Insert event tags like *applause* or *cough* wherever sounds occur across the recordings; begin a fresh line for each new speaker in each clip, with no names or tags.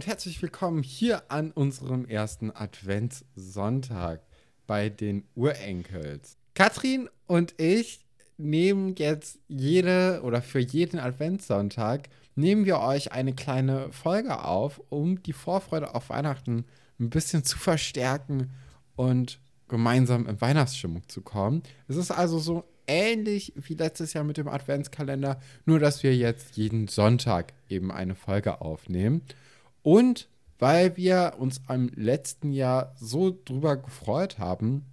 und herzlich willkommen hier an unserem ersten Adventssonntag bei den Urenkels. Katrin und ich nehmen jetzt jede oder für jeden Adventssonntag nehmen wir euch eine kleine Folge auf, um die Vorfreude auf Weihnachten ein bisschen zu verstärken und gemeinsam in Weihnachtsstimmung zu kommen. Es ist also so ähnlich wie letztes Jahr mit dem Adventskalender, nur dass wir jetzt jeden Sonntag eben eine Folge aufnehmen. Und weil wir uns am letzten Jahr so drüber gefreut haben,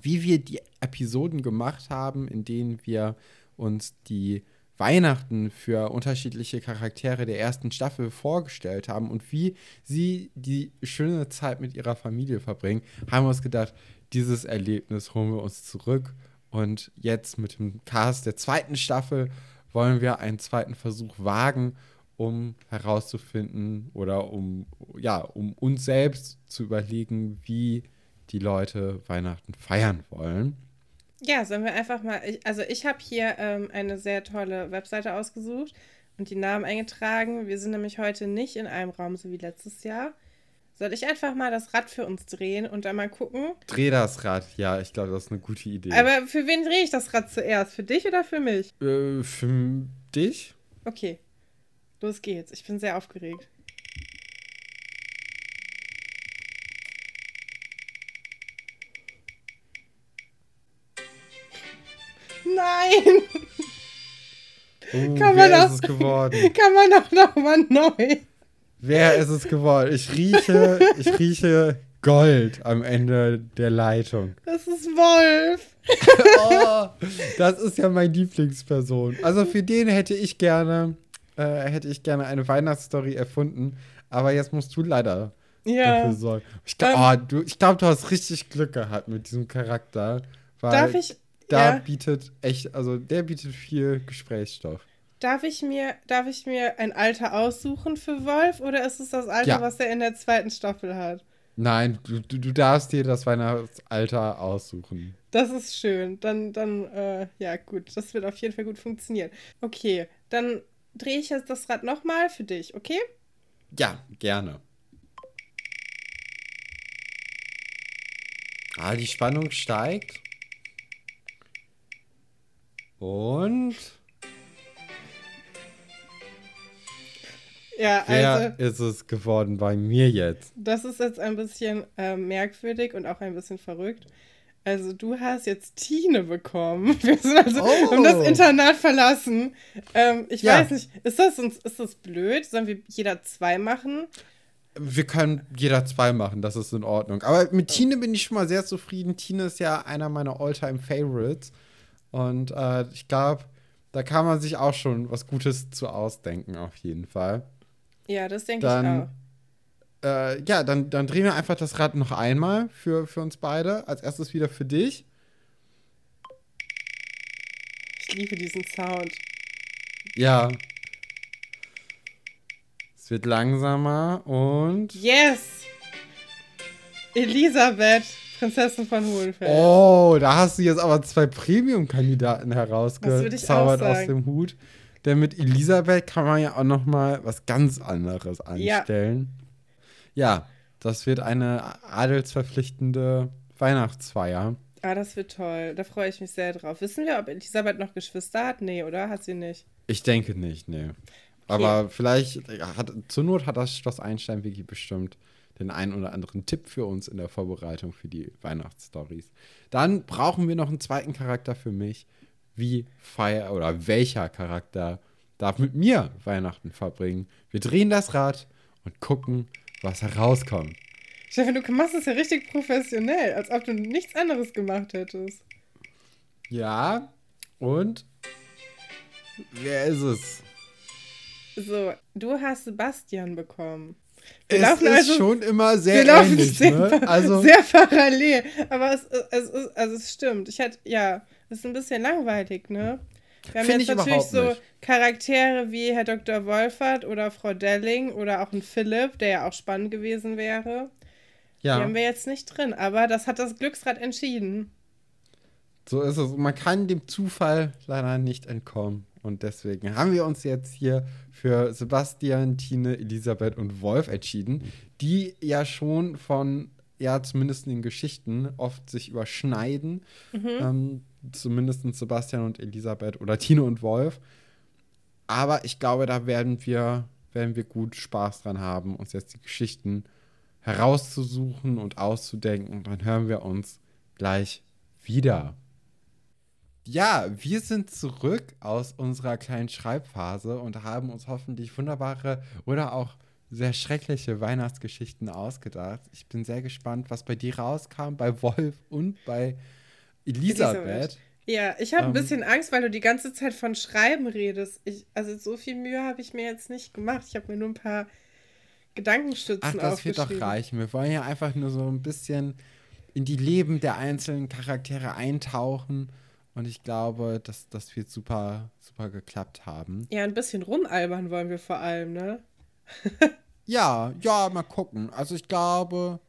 wie wir die Episoden gemacht haben, in denen wir uns die Weihnachten für unterschiedliche Charaktere der ersten Staffel vorgestellt haben und wie sie die schöne Zeit mit ihrer Familie verbringen, haben wir uns gedacht, dieses Erlebnis holen wir uns zurück. Und jetzt mit dem Cast der zweiten Staffel wollen wir einen zweiten Versuch wagen, um herauszufinden oder um, ja, um uns selbst zu überlegen, wie die Leute Weihnachten feiern wollen.
Ja, sollen wir einfach mal. Ich, also, ich habe hier ähm, eine sehr tolle Webseite ausgesucht und die Namen eingetragen. Wir sind nämlich heute nicht in einem Raum, so wie letztes Jahr. Soll ich einfach mal das Rad für uns drehen und dann mal gucken?
Dreh das Rad, ja, ich glaube, das ist eine gute Idee.
Aber für wen drehe ich das Rad zuerst? Für dich oder für mich?
Äh, für dich?
Okay. Los geht's. Ich bin sehr aufgeregt. Nein!
Oh,
kann
wer
man auch,
ist es geworden? *laughs*
Kann man auch nochmal neu.
Wer ist es geworden? Ich rieche, ich rieche Gold am Ende der Leitung.
Das ist Wolf. *laughs*
oh, das ist ja meine Lieblingsperson. Also für den hätte ich gerne, äh, hätte ich gerne eine Weihnachtsstory erfunden. Aber jetzt musst du leider
ja.
dafür sorgen. Ich glaube, oh, du, glaub, du hast richtig Glück gehabt mit diesem Charakter.
Darf ich?
Da
ja.
bietet echt, also der bietet viel Gesprächsstoff.
Darf ich mir, darf ich mir ein Alter aussuchen für Wolf oder ist es das Alter,
Ja.
was er in der zweiten Staffel hat?
Nein, du, du, du darfst dir das Weihnachtsalter aussuchen.
Das ist schön. Dann, dann, äh, ja, gut. Das wird auf jeden Fall gut funktionieren. Okay, dann drehe ich jetzt das Rad nochmal für dich, okay?
Ja, gerne. Ah, die Spannung steigt. Und
Ja,
wer
also,
ist es geworden bei mir jetzt?
das ist jetzt ein bisschen äh, merkwürdig und auch ein bisschen verrückt. Also, du hast jetzt Tine bekommen. *laughs* Wir sind also
Oh.
um das Internat verlassen. Ähm, ich
Ja.
weiß nicht, ist das, uns, ist das blöd? Sollen wir jeder zwei machen?
Wir können jeder zwei machen, das ist in Ordnung. Aber mit Tine bin ich schon mal sehr zufrieden. Tine ist ja einer meiner All-Time-Favorites. Und äh, ich glaube, da kann man sich auch schon was Gutes zu ausdenken, auf jeden Fall.
Ja, das denke ich auch.
Äh, ja, dann, dann drehen wir einfach das Rad noch einmal für, für uns beide. Als erstes wieder für dich.
Ich liebe diesen Sound.
Ja. Es wird langsamer und.
Yes! Elisabeth, Prinzessin von Hohenfeld.
Oh, da hast du jetzt aber zwei Premium-Kandidaten herausgezaubert aus dem Hut. Denn mit Elisabeth kann man ja auch noch mal was ganz anderes anstellen. Ja, das wird eine adelsverpflichtende Weihnachtsfeier.
Ah, das wird toll. Da freue ich mich sehr drauf. Wissen wir, ob Elisabeth noch Geschwister hat? Nee, oder? Hat sie nicht?
Ich denke nicht, nee. Aber vielleicht hat zur Not hat das Schloss Einstein wirklich bestimmt den einen oder anderen Tipp für uns in der Vorbereitung für die Weihnachtsstories. Dann brauchen wir noch einen zweiten Charakter für mich. Wie feier oder welcher Charakter darf mit mir Weihnachten verbringen? Wir drehen das Rad und gucken, was herauskommt.
Stefan, du machst es ja richtig professionell, als ob du nichts anderes gemacht hättest.
Ja, und wer ist es?
So, du hast Sebastian bekommen. Wir
es
laufen
ist
also-
schon immer sehr
Wir laufen
ähnlich,
sehr,
ne? Also
sehr parallel. Aber es, es, ist, also es stimmt. Ich hätte, ja, es ist ein bisschen langweilig, ne? Wir haben
Find
jetzt
ich
natürlich so
nicht.
Charaktere wie Herr Dr. Wolfert oder Frau Delling oder auch ein Philipp, der ja auch spannend gewesen wäre. Die
ja.
haben wir jetzt nicht drin, aber das hat das Glücksrad entschieden.
So ist es. Man kann dem Zufall leider nicht entkommen. Und deswegen haben wir uns jetzt hier für Sebastian, Tine, Elisabeth und Wolf entschieden, die ja schon von, ja, zumindest in den Geschichten oft sich überschneiden. Mhm. Ähm, zumindest Sebastian und Elisabeth oder Tine und Wolf. Aber ich glaube, da werden wir, werden wir gut Spaß dran haben, uns jetzt die Geschichten herauszusuchen und auszudenken. Und dann hören wir uns gleich wieder. Ja, wir sind zurück aus unserer kleinen Schreibphase und haben uns hoffentlich wunderbare oder auch sehr schreckliche Weihnachtsgeschichten ausgedacht. Ich bin sehr gespannt, was bei dir rauskam, bei Wolf und bei Elisabeth. Elisabeth.
Ja, ich habe ähm, ein bisschen Angst, weil du die ganze Zeit von Schreiben redest. Ich, also so viel Mühe habe ich mir jetzt nicht gemacht. Ich habe mir nur ein paar Gedankenstützen Ach,
das wird doch reichen. Wir wollen ja einfach nur so ein bisschen in die Leben der einzelnen Charaktere eintauchen und ich glaube, dass das wird super, super geklappt haben.
Ja, ein bisschen rumalbern wollen wir vor allem, ne?
ja, ja, mal gucken. Also ich glaube,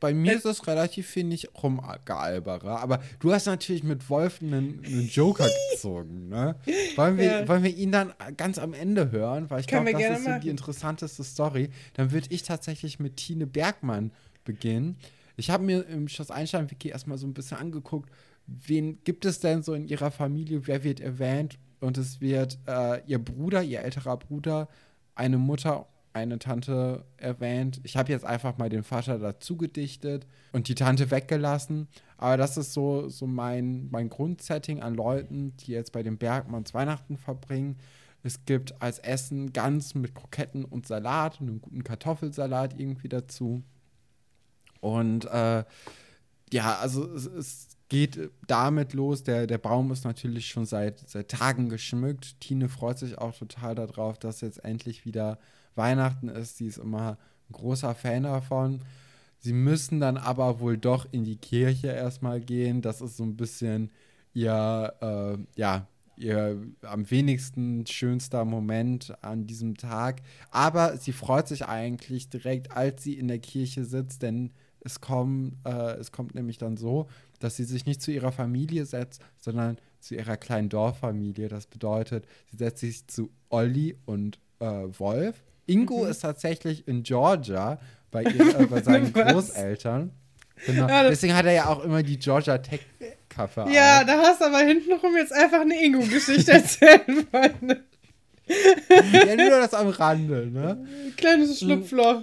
bei mir es ist es relativ, finde ich, rumgealberer. Aber du hast natürlich mit Wolf einen, einen Joker *laughs* gezogen, ne? Wollen wir, ja. wollen wir ihn dann ganz am Ende hören? Weil ich glaube, das ist so die interessanteste Story. Dann würde ich tatsächlich mit Tine Bergmann beginnen. Ich habe mir im Schloss Einstein-Wiki erstmal so ein bisschen angeguckt, wen gibt es denn so in ihrer Familie, wer wird erwähnt? Und es wird äh, ihr Bruder, ihr älterer Bruder, eine Mutter, eine Tante erwähnt. Ich habe jetzt einfach mal den Vater dazu gedichtet und die Tante weggelassen. Aber das ist so, so mein, mein Grundsetting an Leuten, die jetzt bei den Bergmanns Weihnachten verbringen. Es gibt als Essen Gans mit Kroketten und Salat und einem guten Kartoffelsalat irgendwie dazu. Und äh, ja, also es, es geht damit los. Der, der Baum ist natürlich schon seit, seit Tagen geschmückt. Tine freut sich auch total darauf, dass jetzt endlich wieder Weihnachten ist. Sie ist immer ein großer Fan davon. Sie müssen dann aber wohl doch in die Kirche erstmal gehen. Das ist so ein bisschen ihr, äh, ja, ihr am wenigsten schönster Moment an diesem Tag. Aber sie freut sich eigentlich direkt, als sie in der Kirche sitzt, denn es, kommen, äh, es kommt nämlich dann so, dass sie sich nicht zu ihrer Familie setzt, sondern zu ihrer kleinen Dorffamilie. Das bedeutet, sie setzt sich zu Olli und äh, Wolf. Ingo mhm. ist tatsächlich in Georgia bei, ihr, äh, bei seinen *laughs* Großeltern. Genau. Ja, Deswegen hat er ja auch immer die Georgia Tech Kaffee.
Ja, auf. da hast du aber hintenrum jetzt einfach eine Ingo-Geschichte erzählen wollen.
ja, nur das am Rande, ne?
Kleines Schlupfloch.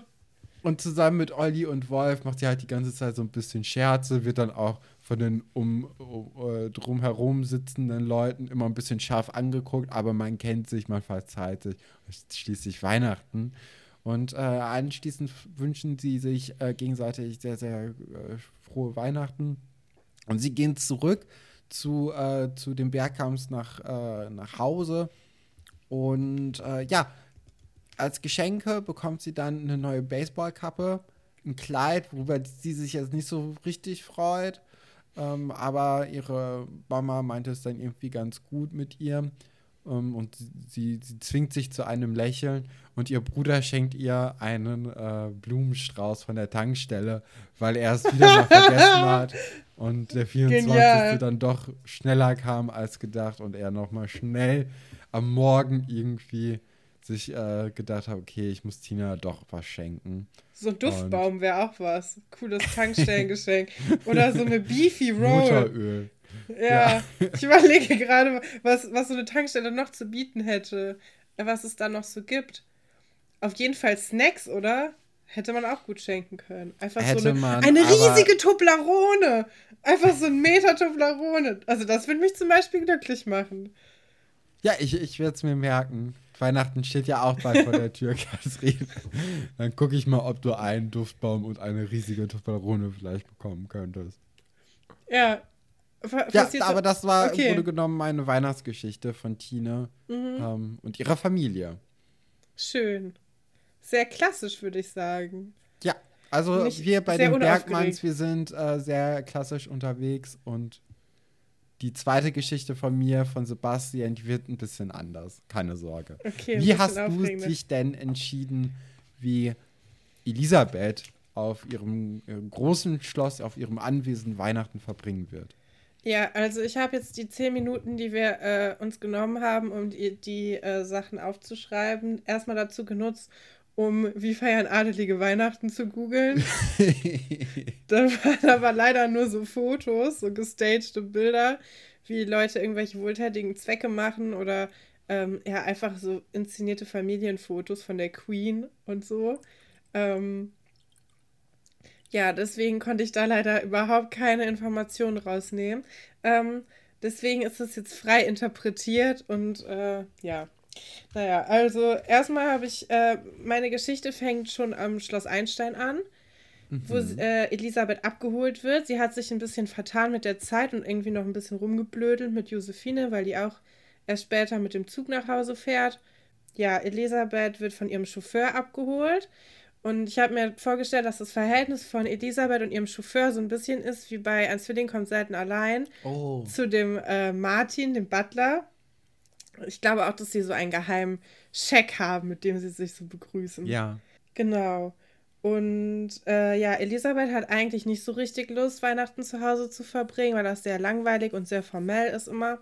Und zusammen mit Olli und Wolf macht sie halt die ganze Zeit so ein bisschen Scherze, wird dann auch von den um, um uh, drumherum sitzenden Leuten immer ein bisschen scharf angeguckt, aber man kennt sich, man verzeiht sich. Schließlich Weihnachten. Und äh, anschließend wünschen sie sich äh, gegenseitig sehr, sehr äh, frohe Weihnachten. Und sie gehen zurück zu, äh, zu den Bergkamps nach, äh, nach Hause. Und äh, ja, als Geschenke bekommt sie dann eine neue Baseballkappe, ein Kleid, worüber sie sich jetzt nicht so richtig freut. Ähm, aber ihre Mama meinte es dann irgendwie ganz gut mit ihr. Ähm, und sie, sie zwingt sich zu einem Lächeln und ihr Bruder schenkt ihr einen äh, Blumenstrauß von der Tankstelle, weil er es wieder mal vergessen *laughs* hat und der 24. Genial. dann doch schneller kam als gedacht und er nochmal schnell am Morgen irgendwie sich äh, gedacht habe, okay, ich muss Tina doch was schenken.
So ein Duftbaum wäre auch was. Cooles Tankstellengeschenk. *laughs* Oder so eine Beefy Roll. Mutteröl. Ja, ja. ich überlege gerade, was, was so eine Tankstelle noch zu bieten hätte. Was es da noch so gibt. Auf jeden Fall Snacks, oder? Hätte man auch gut schenken können. Einfach hätte so eine, man, eine riesige Toblerone. Einfach so ein Meter Toblerone. Also das würde mich zum Beispiel glücklich machen.
Ja, ich, ich werde es mir merken. Weihnachten steht ja auch bald vor der Tür, *laughs* Kathrin. Dann gucke ich mal, ob du einen Duftbaum und eine riesige Toblerone vielleicht bekommen könntest.
Ja.
Ja, aber das war okay. im Grunde genommen meine Weihnachtsgeschichte von Tine mhm. ähm, und ihrer Familie.
Schön. Sehr klassisch, würde ich sagen.
Ja, also Nicht wir bei den Bergmanns, wir sind äh, sehr klassisch unterwegs und die zweite Geschichte von mir, von Sebastian, die wird ein bisschen anders. Keine Sorge. Okay, wie hast du dich denn entschieden, wie Elisabeth auf ihrem, ihrem großen Schloss, auf ihrem Anwesen Weihnachten verbringen wird?
Ja, also ich habe jetzt die zehn Minuten, die wir äh, uns genommen haben, um die, die äh, Sachen aufzuschreiben, erstmal dazu genutzt, um wie feiern adelige Weihnachten zu googeln. *laughs* da waren aber leider nur so Fotos, so gestagte Bilder, wie Leute irgendwelche wohltätigen Zwecke machen oder ähm, ja, einfach so inszenierte Familienfotos von der Queen und so. Ähm, ja, deswegen konnte ich da leider überhaupt keine Informationen rausnehmen. Ähm, deswegen ist es jetzt frei interpretiert und äh, ja. Naja, also erstmal habe ich, äh, meine Geschichte fängt schon am Schloss Einstein an, mhm. wo äh, Elisabeth abgeholt wird. Sie hat sich ein bisschen vertan mit der Zeit und irgendwie noch ein bisschen rumgeblödelt mit Josephine, weil die auch erst später mit dem Zug nach Hause fährt. Ja, Elisabeth wird von ihrem Chauffeur abgeholt und ich habe mir vorgestellt, dass das Verhältnis von Elisabeth und ihrem Chauffeur so ein bisschen ist wie bei Ein Zwilling kommt selten allein oh. zu dem äh, Martin, dem Butler. Ich glaube auch, dass sie so einen geheimen Scheck haben, mit dem sie sich so begrüßen. Ja. Genau. Und äh, ja, Elisabeth hat eigentlich nicht so richtig Lust, Weihnachten zu Hause zu verbringen, weil das sehr langweilig und sehr formell ist immer.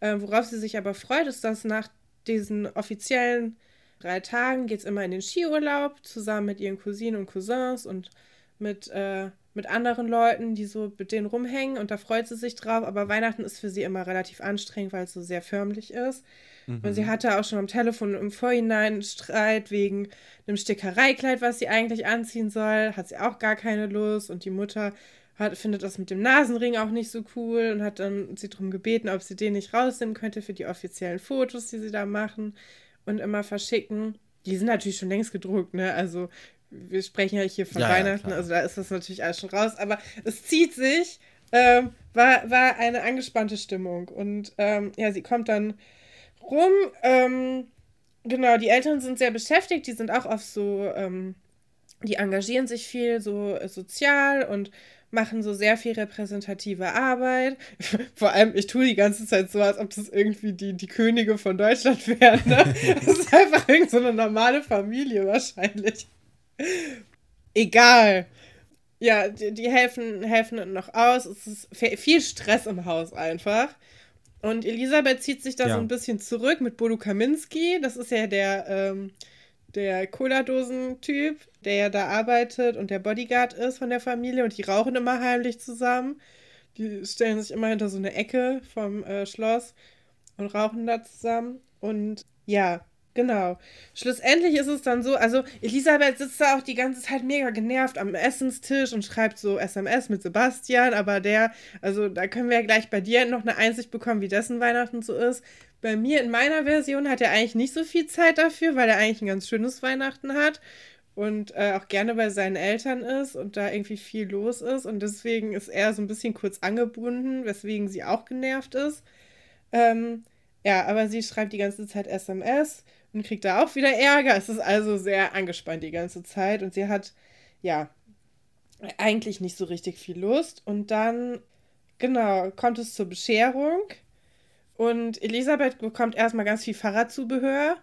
Äh, worauf sie sich aber freut, ist, dass nach diesen offiziellen drei Tagen geht es immer in den Skiurlaub, zusammen mit ihren Cousinen und Cousins und mit, äh, mit anderen Leuten, die so mit denen rumhängen und da freut sie sich drauf. Aber Weihnachten ist für sie immer relativ anstrengend, weil es so sehr förmlich ist. Mhm. Und sie mhm. hatte auch schon am Telefon im Vorhinein einen Streit wegen einem Stickereikleid, was sie eigentlich anziehen soll. Hat sie auch gar keine Lust. Und die Mutter hat, findet das mit dem Nasenring auch nicht so cool und hat dann sie darum gebeten, ob sie den nicht rausnehmen könnte für die offiziellen Fotos, die sie da machen und immer verschicken. Die sind natürlich schon längst gedruckt, ne? Also wir sprechen ja hier von ja, Weihnachten, ja, also da ist das natürlich alles schon raus, aber es zieht sich, ähm, war, war eine angespannte Stimmung. Und ähm, ja, sie kommt dann rum. Ähm, genau, die Eltern sind sehr beschäftigt, die sind auch auf so, ähm, die engagieren sich viel so äh, sozial und machen so sehr viel repräsentative Arbeit. *laughs* Vor allem, ich tue die ganze Zeit so, als ob das irgendwie die, die Könige von Deutschland *laughs* wären. Ne? Das ist einfach irgend so eine normale Familie wahrscheinlich. Egal. Ja, die, die helfen, helfen noch aus. Es ist viel Stress im Haus einfach. Und Elisabeth zieht sich da ja. so ein bisschen zurück mit Bodo Kaminski. Das ist ja der, ähm, der Cola-Dosen-Typ, der ja da arbeitet und der Bodyguard ist von der Familie und die rauchen immer heimlich zusammen. Die stellen sich immer hinter so eine Ecke vom äh, Schloss und rauchen da zusammen. Und ja, Genau. Schlussendlich ist es dann so, also Elisabeth sitzt da auch die ganze Zeit mega genervt am Essenstisch und schreibt so SMS mit Sebastian, aber der, also da können wir ja gleich bei dir noch eine Einsicht bekommen, wie dessen Weihnachten so ist. Bei mir in meiner Version hat er eigentlich nicht so viel Zeit dafür, weil er eigentlich ein ganz schönes Weihnachten hat und äh, auch gerne bei seinen Eltern ist und da irgendwie viel los ist und deswegen ist er so ein bisschen kurz angebunden, weswegen sie auch genervt ist. Ähm, ja, aber sie schreibt die ganze Zeit SMS und kriegt da auch wieder Ärger. Es ist also sehr angespannt die ganze Zeit und sie hat, ja, eigentlich nicht so richtig viel Lust. Und dann, genau, kommt es zur Bescherung und Elisabeth bekommt erstmal ganz viel Fahrradzubehör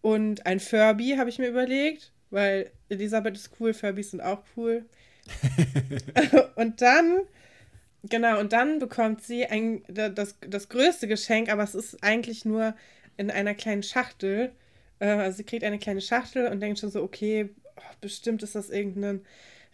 und ein Furby, habe ich mir überlegt, weil Elisabeth ist cool, Furbys sind auch cool. *laughs* und dann, genau, und dann bekommt sie ein, das, das größte Geschenk, aber es ist eigentlich nur in einer kleinen Schachtel. Äh, also sie kriegt eine kleine Schachtel und denkt schon so, okay, oh, bestimmt ist das irgendein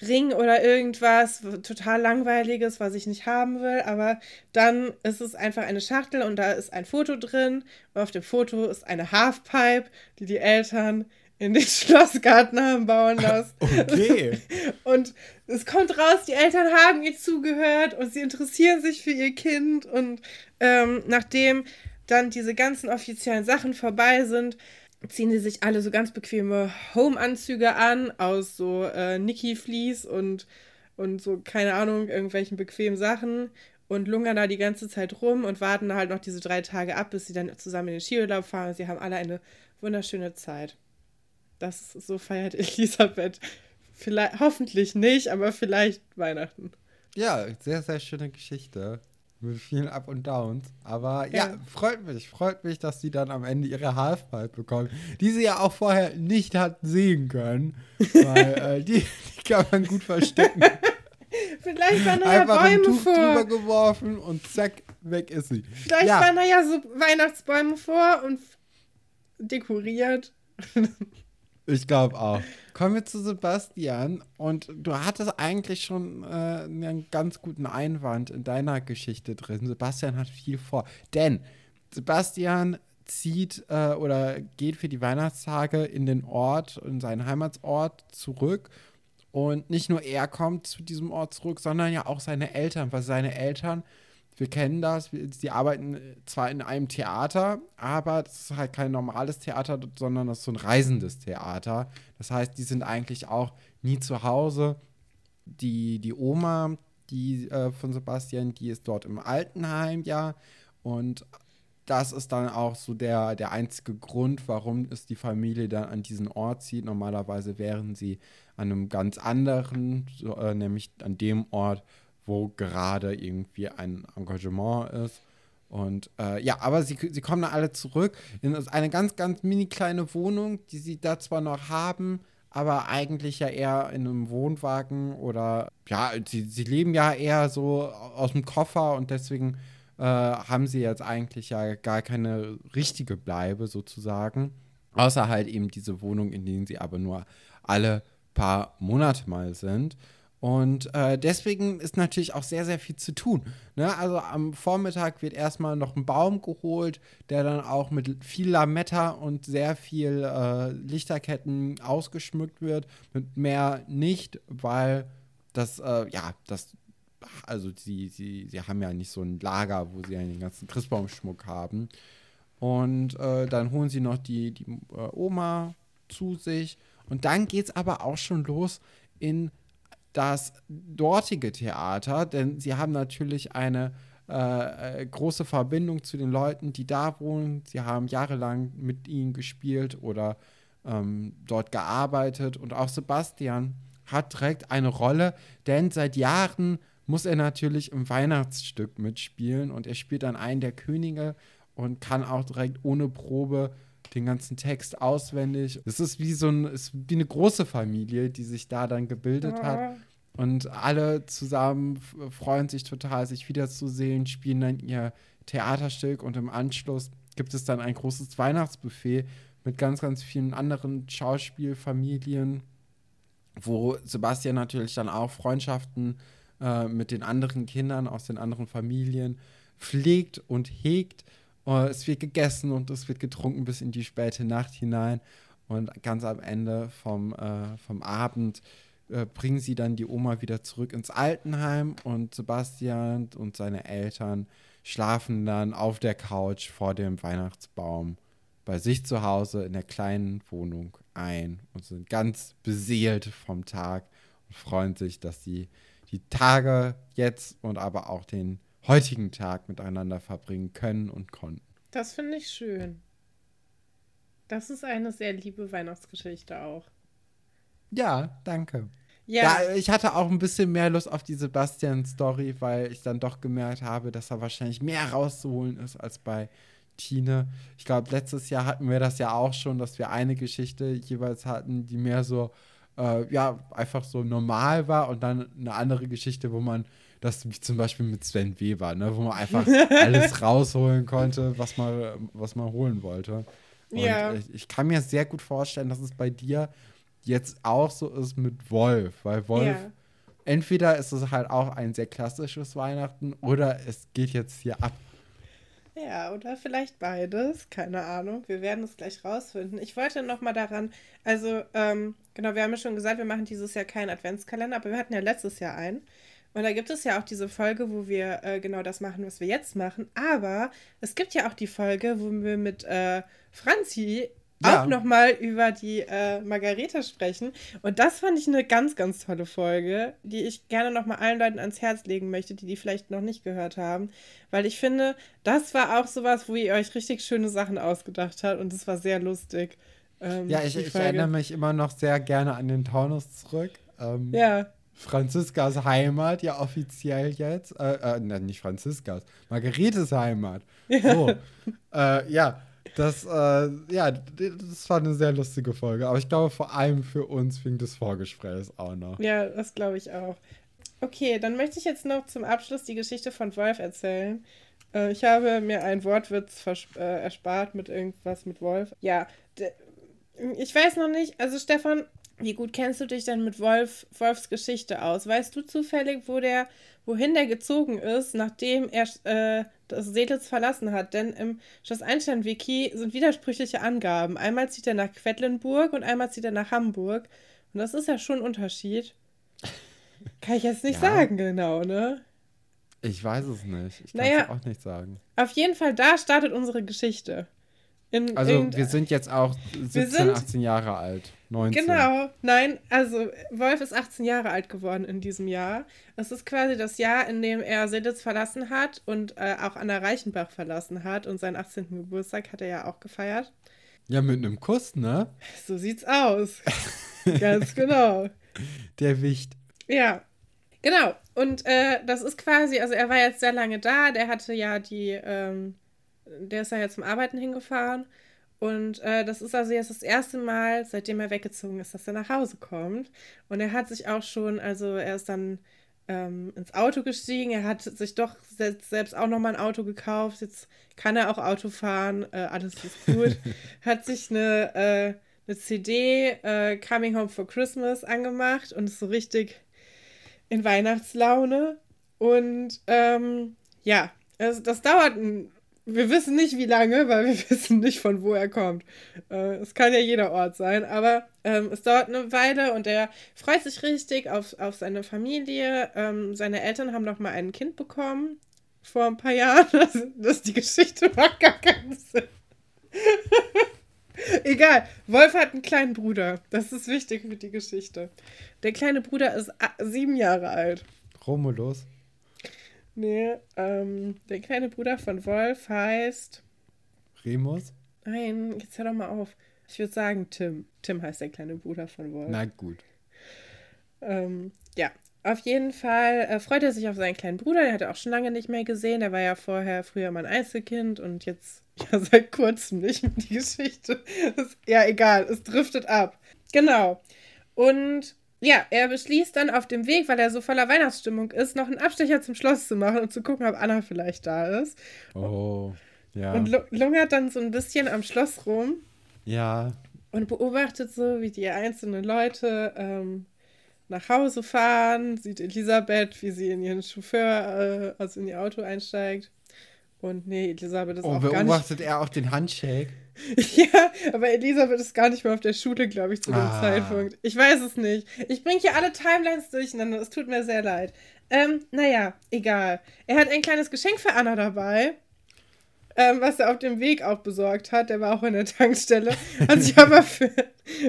Ring oder irgendwas total langweiliges, was ich nicht haben will, aber dann ist es einfach eine Schachtel und da ist ein Foto drin und auf dem Foto ist eine Halfpipe, die die Eltern in den *laughs* Schlossgarten haben bauen lassen. *laughs* Okay. *laughs* Und es kommt raus, die Eltern haben ihr zugehört und sie interessieren sich für ihr Kind und ähm, nachdem dann diese ganzen offiziellen Sachen vorbei sind, ziehen sie sich alle so ganz bequeme Home-Anzüge an aus so äh, Niki-Fleece und, und so, keine Ahnung, irgendwelchen bequemen Sachen und lungern da die ganze Zeit rum und warten halt noch diese drei Tage ab, bis sie dann zusammen in den Skiurlaub fahren. Sie haben alle eine wunderschöne Zeit. Das so feiert *laughs* Elisabeth. Vielleicht, hoffentlich nicht, aber vielleicht Weihnachten.
Ja, sehr, sehr schöne Geschichte mit vielen Up und Downs. Aber ja. ja. freut mich, freut mich, dass sie dann am Ende ihre Halfpipe bekommt, die sie ja auch vorher nicht hat sehen können, weil äh, *laughs* die, die kann man gut verstecken. *laughs*
Vielleicht waren da ja
Einfach ein
Bäume
Tuch
vor.
drüber geworfen und zack, weg ist sie.
Vielleicht
ja,
waren da ja so Weihnachtsbäume vor und dekoriert.
ich glaube auch. Kommen wir zu Sebastian. Und du hattest eigentlich schon äh, einen ganz guten Einwand in deiner Geschichte drin. Sebastian hat viel vor. Denn Sebastian zieht äh, oder geht für die Weihnachtstage in den Ort, in seinen Heimatsort zurück. Und nicht nur er kommt zu diesem Ort zurück, sondern ja auch seine Eltern, weil seine Eltern, wir kennen das, sie arbeiten zwar in einem Theater, aber das ist halt kein normales Theater, sondern das ist so ein reisendes Theater. Das heißt, die sind eigentlich auch nie zu Hause. Die, die Oma, die äh, von Sebastian, die ist dort im Altenheim, ja. Und das ist dann auch so der, der einzige Grund, warum es die Familie dann an diesen Ort zieht. Normalerweise wären sie an einem ganz anderen, so, äh, nämlich an dem Ort, wo gerade irgendwie ein Engagement ist. Und äh, ja, aber sie, sie kommen dann alle zurück in eine ganz, ganz mini kleine Wohnung, die sie da zwar noch haben, aber eigentlich ja eher in einem Wohnwagen oder ja, sie, sie leben ja eher so aus dem Koffer und deswegen äh, haben sie jetzt eigentlich ja gar keine richtige Bleibe sozusagen. Außer halt eben diese Wohnung, in denen sie aber nur alle paar Monate mal sind. Und äh, deswegen ist natürlich auch sehr, sehr viel zu tun. Ne? Also am Vormittag wird erstmal noch ein Baum geholt, der dann auch mit viel Lametta und sehr viel äh, Lichterketten ausgeschmückt wird. Mit mehr nicht, weil das, äh, ja, das, also sie, sie, sie haben ja nicht so ein Lager, wo sie ja den ganzen Christbaumschmuck haben. Und äh, dann holen sie noch die, die äh, Oma zu sich. Und dann geht es aber auch schon los in das dortige Theater, denn sie haben natürlich eine äh, äh, große Verbindung zu den Leuten, die da wohnen. Sie haben jahrelang mit ihnen gespielt oder ähm, dort gearbeitet. Und auch Sebastian hat direkt eine Rolle, denn seit Jahren muss er natürlich im Weihnachtsstück mitspielen und er spielt dann einen der Könige und kann auch direkt ohne Probe den ganzen Text auswendig. Es ist wie so ein, ist wie eine große Familie, die sich da dann gebildet hat. Und alle zusammen freuen sich total, sich wiederzusehen, spielen dann ihr Theaterstück und im Anschluss gibt es dann ein großes Weihnachtsbuffet mit ganz, ganz vielen anderen Schauspielfamilien, wo Sebastian natürlich dann auch Freundschaften äh, mit den anderen Kindern aus den anderen Familien pflegt und hegt. Äh, es wird gegessen und es wird getrunken bis in die späte Nacht hinein. Und ganz am Ende vom, äh, vom Abend äh, bringen sie dann die Oma wieder zurück ins Altenheim und Sebastian und seine Eltern schlafen dann auf der Couch vor dem Weihnachtsbaum bei sich zu Hause in der kleinen Wohnung ein und sind ganz beseelt vom Tag und freuen sich, dass sie die Tage jetzt und aber auch den heutigen Tag miteinander verbringen können und konnten.
Das finde ich schön. Das ist eine sehr liebe Weihnachtsgeschichte auch.
Ja, danke.
Ja,
Ja, ich hatte auch ein bisschen mehr Lust auf die Sebastian-Story, weil ich dann doch gemerkt habe, dass da wahrscheinlich mehr rauszuholen ist als bei Tine. Ich glaube, letztes Jahr hatten wir das ja auch schon, dass wir eine Geschichte jeweils hatten, die mehr so, äh, ja, einfach so normal war und dann eine andere Geschichte, wo man das wie zum Beispiel mit Sven Weber, ne, wo man einfach alles *laughs* rausholen konnte, was man, was man holen wollte. Und
Ja.
ich, ich kann mir sehr gut vorstellen, dass es bei dir jetzt auch so ist mit Wolf, weil Wolf
ja.
entweder ist es halt auch ein sehr klassisches Weihnachten oder es geht jetzt hier ab.
Ja, oder vielleicht beides, keine Ahnung. Wir werden es gleich rausfinden. Ich wollte noch mal daran, also ähm, genau, wir haben ja schon gesagt, wir machen dieses Jahr keinen Adventskalender, aber wir hatten ja letztes Jahr einen. Und da gibt es ja auch diese Folge, wo wir äh, genau das machen, was wir jetzt machen. Aber es gibt ja auch die Folge, wo wir mit äh, Franzi
Ja.
auch noch mal über die äh, Margarete sprechen. Und das fand ich eine ganz, ganz tolle Folge, die ich gerne noch mal allen Leuten ans Herz legen möchte, die die vielleicht noch nicht gehört haben. Weil ich finde, das war auch sowas, wo ihr euch richtig schöne Sachen ausgedacht habt. Und das war sehr lustig. ähm,
Ja, ich, ich erinnere mich immer noch sehr gerne an den Taunus zurück. Ähm,
Ja,
Franziskas Heimat, ja offiziell jetzt. Äh, äh, nein, nicht Franziskas, Margaretes Heimat. So. äh, ja, das, äh, ja, das war eine sehr lustige Folge. Aber ich glaube, vor allem für uns wegen des Vorgesprächs auch noch.
ja, das glaube ich auch. Okay, dann möchte ich jetzt noch zum Abschluss die Geschichte von Wolf erzählen. Äh, ich habe mir einen Wortwitz äh, erspart mit irgendwas mit Wolf. Ja, ich weiß noch nicht, also Stefan, wie gut kennst du dich denn mit Wolf, Wolfs Geschichte aus? Weißt du zufällig, wo der, wohin der gezogen ist, nachdem er äh, das Seelitz verlassen hat? Denn im Schloss Einstein-Wiki sind widersprüchliche Angaben. Einmal zieht er nach Quedlinburg und einmal zieht er nach Hamburg. Und das ist ja schon ein Unterschied. Kann ich jetzt nicht ja. sagen, genau, ne?
Ich weiß es nicht. Ich kann es naja, auch nicht sagen.
Auf jeden Fall, da startet unsere Geschichte.
In, also in, wir sind jetzt auch 17, sind, 18 Jahre alt. 19.
Genau, nein, also Wolf ist 18 Jahre alt geworden in diesem Jahr. Es ist quasi das Jahr, in dem er Seditz verlassen hat und äh, auch Anna Reichenbach verlassen hat. Und seinen 18. Geburtstag hat er ja auch gefeiert.
Ja, mit einem Kuss, ne?
So sieht's aus. *laughs* Ganz genau.
Der Wicht.
Ja, genau. Und äh, das ist quasi, also er war jetzt sehr lange da, der hatte ja die, ähm, der ist ja jetzt zum Arbeiten hingefahren. Und äh, das ist also jetzt das erste Mal, seitdem er weggezogen ist, dass er nach Hause kommt. Und er hat sich auch schon, also er ist dann ähm, ins Auto gestiegen. Er hat sich doch selbst auch nochmal ein Auto gekauft. Jetzt kann er auch Auto fahren. Äh, alles ist gut. *laughs* hat sich eine, äh, eine CD, äh, Coming Home for Christmas, angemacht und ist so richtig in Weihnachtslaune. Und ähm, ja, also das dauert ein wir wissen nicht, wie lange, weil wir *laughs* wissen nicht, von wo er kommt. Äh, es kann ja jeder Ort sein, aber ähm, es dauert eine Weile und er freut sich richtig auf, auf seine Familie. Ähm, seine Eltern haben noch mal ein Kind bekommen vor ein paar Jahren. *laughs* Das, das die Geschichte macht gar keinen Sinn. *laughs* Egal, Wolf hat einen kleinen Bruder. Das ist wichtig für die Geschichte. Der kleine Bruder ist sieben Jahre alt.
Romulus.
Nee, ähm, der kleine Bruder von Wolf heißt.
Remus?
Nein, jetzt hör doch mal auf. Ich würde sagen Tim. Tim heißt der kleine Bruder von Wolf.
Na gut.
Ähm, ja, auf jeden Fall äh, freut er sich auf seinen kleinen Bruder. Der hat er auch schon lange nicht mehr gesehen. Der war ja vorher früher mal ein Einzelkind und jetzt *laughs* ja seit kurzem nicht mehr die Geschichte. Ist, ja, egal, es driftet ab. Genau. Und ja, er beschließt dann auf dem Weg, weil er so voller Weihnachtsstimmung ist, noch einen Abstecher zum Schloss zu machen und zu gucken, ob Anna vielleicht da ist.
Oh, ja.
Und lungert dann so ein bisschen am Schloss rum.
Ja.
Und beobachtet so, wie die einzelnen Leute ähm, nach Hause fahren, sieht Elisabeth, wie sie in ihren Chauffeur, äh, also in ihr Auto einsteigt. Und nee, Elisabeth ist
oh,
auch gar
nicht... beobachtet er auch den Handshake? *laughs*
ja, aber Elisabeth ist gar nicht mehr auf der Schule, glaube ich, zu dem ah. Zeitpunkt. Ich weiß es nicht. Ich bringe hier alle Timelines durcheinander. Es tut mir sehr leid. Ähm, naja, egal. Er hat ein kleines Geschenk für Anna dabei. Ähm, was er auf dem Weg auch besorgt hat. Der war auch in der Tankstelle. *laughs* Hat sich aber für,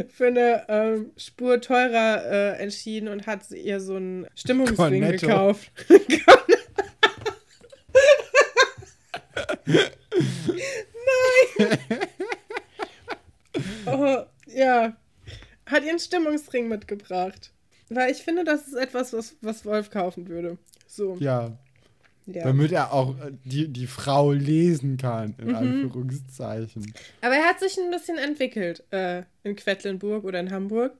für eine ähm, Spur teurer äh, entschieden und hat ihr so einen Stimmungsring gekauft. *laughs* *laughs* Nein! oh, ja. Hat ihren Stimmungsring mitgebracht. Weil ich finde, das ist etwas, was, was Wolf kaufen würde. So.
Ja. ja. Damit er auch äh, die, die Frau lesen kann, in mhm. Anführungszeichen.
Aber er hat sich ein bisschen entwickelt äh, in Quedlinburg oder in Hamburg.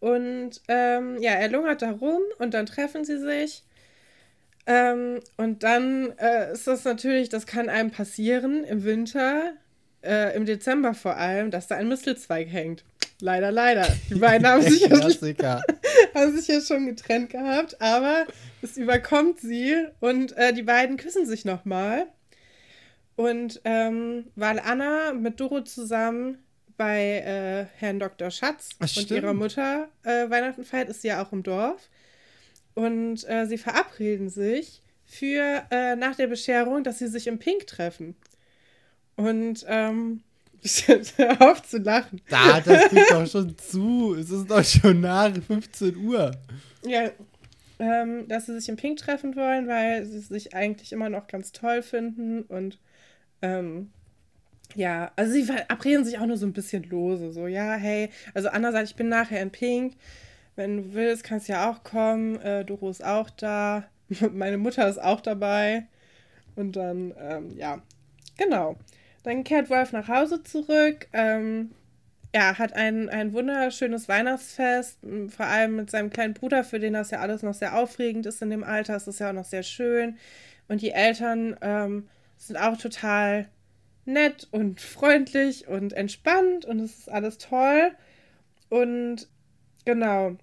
Und ähm, ja, er lungert da rum und dann treffen sie sich. Ähm, und dann äh, ist das natürlich, das kann einem passieren im Winter, äh, im Dezember vor allem, dass da ein Mistelzweig hängt. Leider, leider. Die beiden haben sich, *laughs* ja, *laughs* haben sich ja schon getrennt gehabt, aber es überkommt sie und äh, die beiden küssen sich nochmal. Und ähm, weil Anna mit Doro zusammen bei äh, Herrn Dr. Schatz Ach, und ihrer Mutter äh, Weihnachten feiert, ist sie ja auch im Dorf. Und äh, sie verabreden sich für äh, nach der Bescherung, dass sie sich im Pink treffen. Und ähm, *laughs* hör auf zu lachen.
Da, das geht doch schon zu. Es ist doch schon nach 15 Uhr.
Ja, ähm, dass sie sich im Pink treffen wollen, weil sie sich eigentlich immer noch ganz toll finden und ähm, ja, also sie verabreden sich auch nur so ein bisschen lose. So, ja, hey, also sagt, ich bin nachher in Pink. Wenn du willst, kannst du ja auch kommen. Äh, Doro ist auch da. *laughs* Meine Mutter ist auch dabei. Und dann, ähm, ja, genau. Dann kehrt Wolf nach Hause zurück. Ähm, ja, hat ein, ein wunderschönes Weihnachtsfest, vor allem mit seinem kleinen Bruder, für den das ja alles noch sehr aufregend ist in dem Alter. Es ist ja auch noch sehr schön. Und die Eltern ähm, sind auch total nett und freundlich und entspannt und es ist alles toll. Und genau.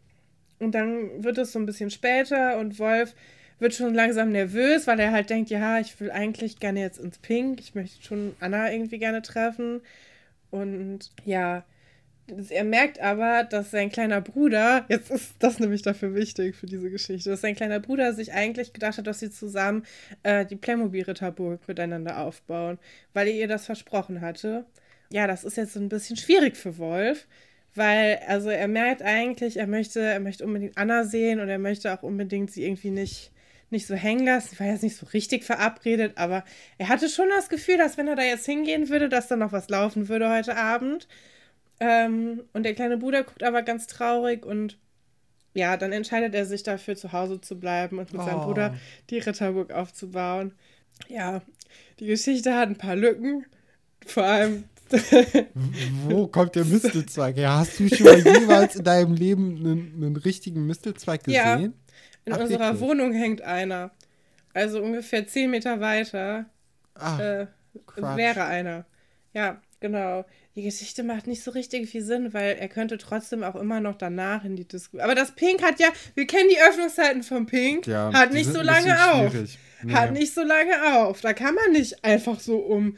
Und dann wird es so ein bisschen später und Wolf wird schon langsam nervös, weil er halt denkt, ja, ich will eigentlich gerne jetzt ins Pink. Ich möchte schon Anna irgendwie gerne treffen. Und ja, er merkt aber, dass sein kleiner Bruder, jetzt ist das nämlich dafür wichtig für diese Geschichte, dass sein kleiner Bruder sich eigentlich gedacht hat, dass sie zusammen äh, die Playmobil-Ritterburg miteinander aufbauen, weil er ihr das versprochen hatte. Ja, das ist jetzt so ein bisschen schwierig für Wolf, weil, also er merkt eigentlich, er möchte, er möchte unbedingt Anna sehen und er möchte auch unbedingt sie irgendwie nicht, nicht so hängen lassen. Sie war jetzt nicht so richtig verabredet, aber er hatte schon das Gefühl, dass wenn er da jetzt hingehen würde, dass da noch was laufen würde heute Abend. Ähm, und der kleine Bruder guckt aber ganz traurig und ja, dann entscheidet er sich dafür, zu Hause zu bleiben und mit oh. seinem Bruder die Ritterburg aufzubauen. Ja, die Geschichte hat ein paar Lücken. Vor allem. *laughs*
Wo kommt der Mistelzweig her? Hast du schon mal jemals in deinem Leben einen, einen richtigen Mistelzweig gesehen? Ja, in
Ach, unserer wirklich? Wohnung hängt einer. Also ungefähr 10 Meter weiter Ach, äh, wäre einer. Ja, genau die Geschichte macht nicht so richtig viel Sinn, weil er könnte trotzdem auch immer noch danach in die Disco. Aber das Pink hat ja, wir kennen die Öffnungszeiten vom Pink, ja, hat nicht so lange auf. Nee. Hat nicht so lange auf. Da kann man nicht einfach so um,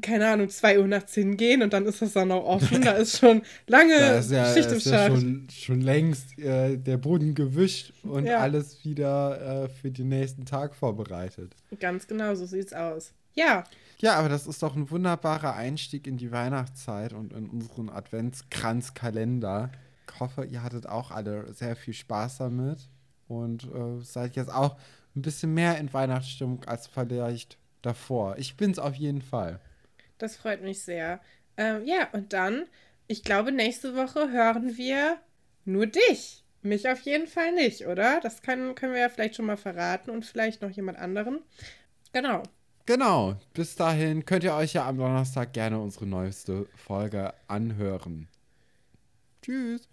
keine Ahnung, 2 Uhr nachts hingehen und dann ist das dann noch offen. Da ist schon lange *laughs* da ist ja, Schicht im ist ja
schon, schon längst äh, der Boden gewischt und ja. alles wieder äh, für den nächsten Tag vorbereitet.
Ganz genau, so sieht's aus. Ja.
Ja, aber das ist doch ein wunderbarer Einstieg in die Weihnachtszeit und in unseren Adventskranzkalender. Ich hoffe, ihr hattet auch alle sehr viel Spaß damit und äh, seid jetzt auch ein bisschen mehr in Weihnachtsstimmung als vielleicht davor. Ich bin's auf jeden Fall.
Das freut mich sehr. Ähm, ja, und dann, ich glaube, nächste Woche hören wir nur dich. Mich auf jeden Fall nicht, oder? Das kann, können wir ja vielleicht schon mal verraten und vielleicht noch jemand anderen. Genau.
Genau, bis dahin könnt ihr euch ja am Donnerstag gerne unsere neueste Folge anhören. Tschüss.